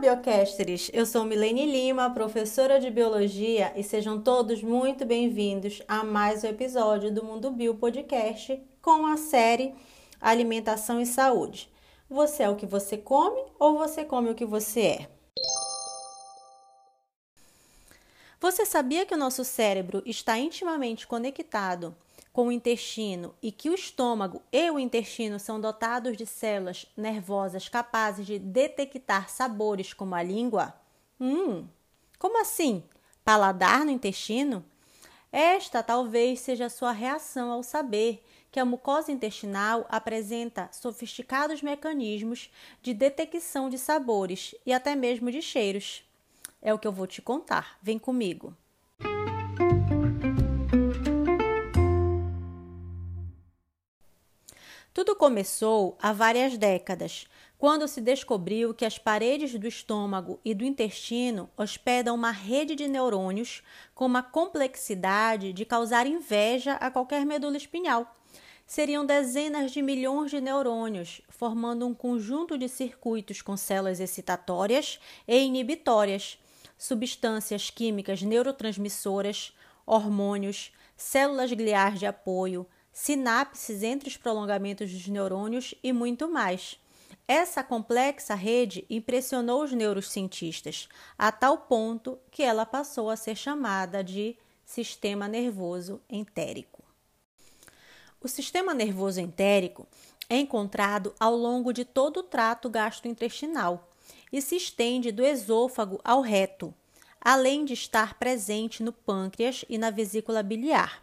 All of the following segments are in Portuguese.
Biocasters! Eu sou Milene Lima, professora de Biologia, e sejam todos muito bem-vindos a mais um episódio do Mundo Bio Podcast com a série Alimentação e Saúde. Você é o que você come ou você come o que você é? Você sabia que o nosso cérebro está intimamente conectado com o intestino e que o estômago e o intestino são dotados de células nervosas capazes de detectar sabores como a língua? Hum, como assim? Paladar no intestino? Esta talvez seja a sua reação ao saber que a mucosa intestinal apresenta sofisticados mecanismos de detecção de sabores e até mesmo de cheiros. É o que eu vou te contar. Vem comigo. Tudo começou há várias décadas, quando se descobriu que as paredes do estômago e do intestino hospedam uma rede de neurônios com uma complexidade de causar inveja a qualquer medula espinhal. Seriam dezenas de milhões de neurônios, formando um conjunto de circuitos com células excitatórias e inibitórias, substâncias químicas neurotransmissoras, hormônios, células gliais de apoio, sinapses entre os prolongamentos dos neurônios e muito mais. Essa complexa rede impressionou os neurocientistas a tal ponto que ela passou a ser chamada de sistema nervoso entérico. O sistema nervoso entérico é encontrado ao longo de todo o trato gastrointestinal e se estende do esôfago ao reto, além de estar presente no pâncreas e na vesícula biliar.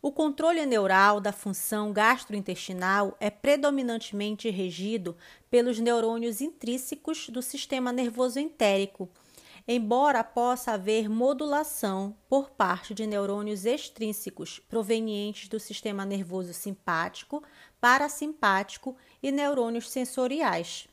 O controle neural da função gastrointestinal é predominantemente regido pelos neurônios intrínsecos do sistema nervoso entérico, embora possa haver modulação por parte de neurônios extrínsecos provenientes do sistema nervoso simpático, parasimpático e neurônios sensoriais.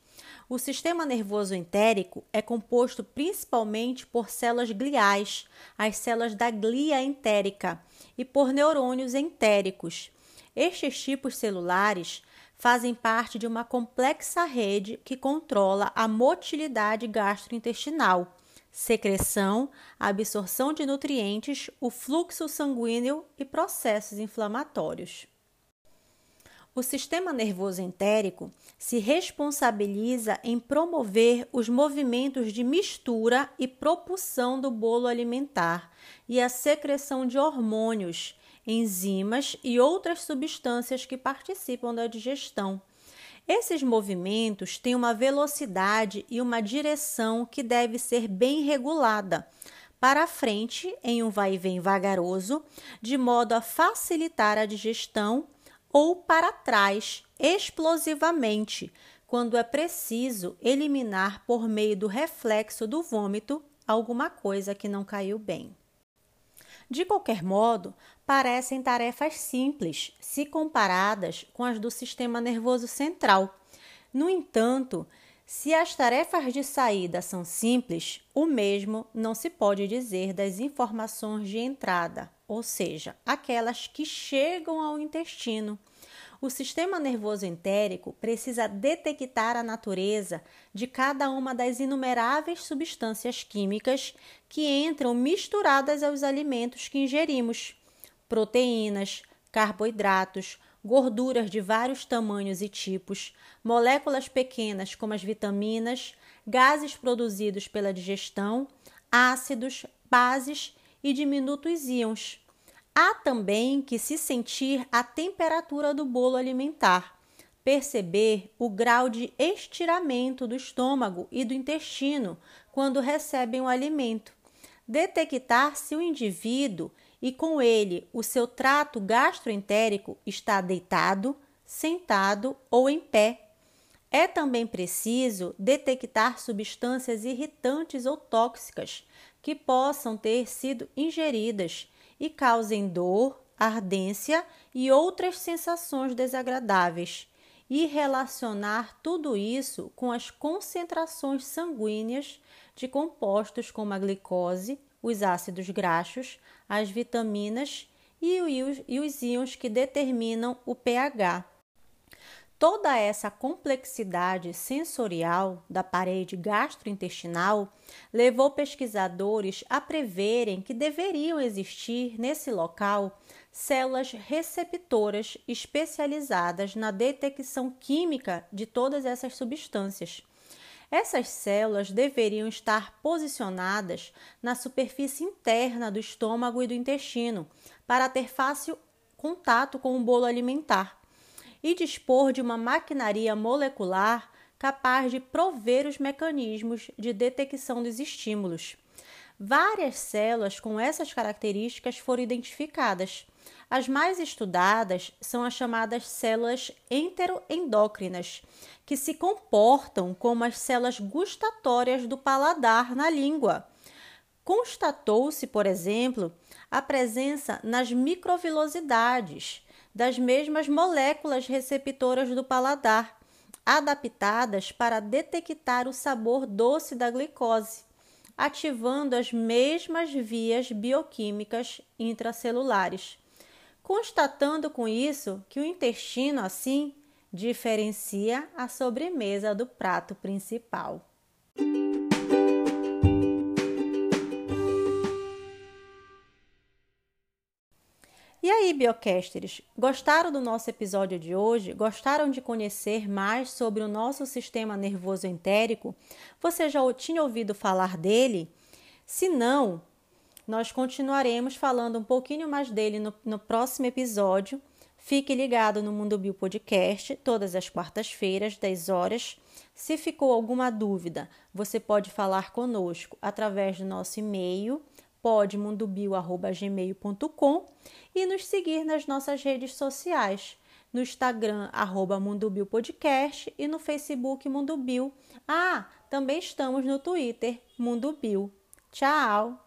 O sistema nervoso entérico é composto principalmente por células gliais, as células da glia entérica, e por neurônios entéricos. Estes tipos celulares fazem parte de uma complexa rede que controla a motilidade gastrointestinal, secreção, absorção de nutrientes, o fluxo sanguíneo e processos inflamatórios. O sistema nervoso entérico se responsabiliza em promover os movimentos de mistura e propulsão do bolo alimentar e a secreção de hormônios, enzimas e outras substâncias que participam da digestão. Esses movimentos têm uma velocidade e uma direção que deve ser bem regulada para frente em um vai e vem vagaroso, de modo a facilitar a digestão ou para trás explosivamente, quando é preciso eliminar por meio do reflexo do vômito alguma coisa que não caiu bem. De qualquer modo, parecem tarefas simples se comparadas com as do sistema nervoso central. No entanto, se as tarefas de saída são simples, o mesmo não se pode dizer das informações de entrada, ou seja, aquelas que chegam ao intestino. O sistema nervoso entérico precisa detectar a natureza de cada uma das inumeráveis substâncias químicas que entram misturadas aos alimentos que ingerimos: proteínas, carboidratos, gorduras de vários tamanhos e tipos, moléculas pequenas como as vitaminas, gases produzidos pela digestão, ácidos, bases e diminutos íons. Há também que se sentir a temperatura do bolo alimentar, perceber o grau de estiramento do estômago e do intestino quando recebem o alimento, detectar se o indivíduo e com ele o seu trato gastroentérico está deitado, sentado ou em pé. É também preciso detectar substâncias irritantes ou tóxicas que possam ter sido ingeridas e causem dor, ardência e outras sensações desagradáveis, e relacionar tudo isso com as concentrações sanguíneas de compostos como a glicose, os ácidos graxos, as vitaminas e os íons que determinam o pH. Toda essa complexidade sensorial da parede gastrointestinal levou pesquisadores a preverem que deveriam existir nesse local células receptoras especializadas na detecção química de todas essas substâncias. Essas células deveriam estar posicionadas na superfície interna do estômago e do intestino para ter fácil contato com o bolo alimentar e dispor de uma maquinaria molecular capaz de prover os mecanismos de detecção dos estímulos. Várias células com essas características foram identificadas. As mais estudadas são as chamadas células enteroendócrinas, que se comportam como as células gustatórias do paladar na língua. Constatou-se, por exemplo, a presença nas microvilosidades das mesmas moléculas receptoras do paladar, adaptadas para detectar o sabor doce da glicose, ativando as mesmas vias bioquímicas intracelulares. Constatando com isso que o intestino, assim, diferencia a sobremesa do prato principal. E aí, biocasters, gostaram do nosso episódio de hoje? Gostaram de conhecer mais sobre o nosso sistema nervoso entérico? Você já tinha ouvido falar dele? Se não, nós continuaremos falando um pouquinho mais dele no, no próximo episódio. Fique ligado no Mundo Bio Podcast, todas as quartas-feiras, 10 horas. Se ficou alguma dúvida, você pode falar conosco através do nosso e-mail podmundobio.gmail.com e nos seguir nas nossas redes sociais, no Instagram, arroba e no Facebook Mundo Bio. Ah, também estamos no Twitter, Mundo Bio. Tchau!